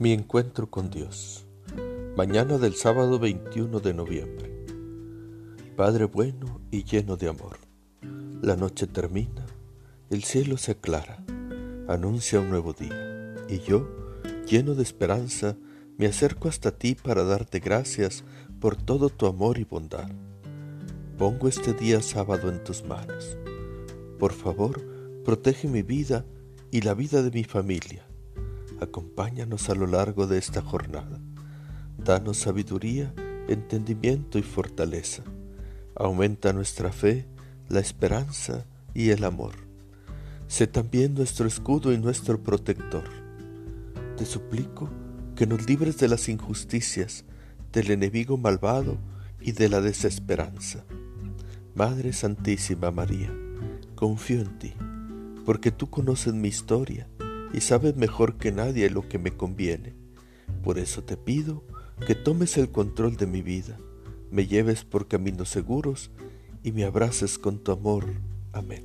Mi encuentro con Dios. Mañana del sábado 21 de noviembre. Padre bueno y lleno de amor. La noche termina, el cielo se aclara, anuncia un nuevo día, y yo, lleno de esperanza, me acerco hasta ti para darte gracias por todo tu amor y bondad. Pongo este día sábado en tus manos. Por favor, protege mi vida y la vida de mi familia Acompáñanos a lo largo de esta jornada. Danos sabiduría, entendimiento y fortaleza. Aumenta nuestra fe, la esperanza y el amor. Sé también nuestro escudo y nuestro protector. Te suplico que nos libres de las injusticias, del enemigo malvado y de la desesperanza. Madre Santísima María, confío en ti, porque tú conoces mi historia y sabes mejor que nadie lo que me conviene. Por eso te pido que tomes el control de mi vida, me lleves por caminos seguros y me abraces con tu amor. Amén.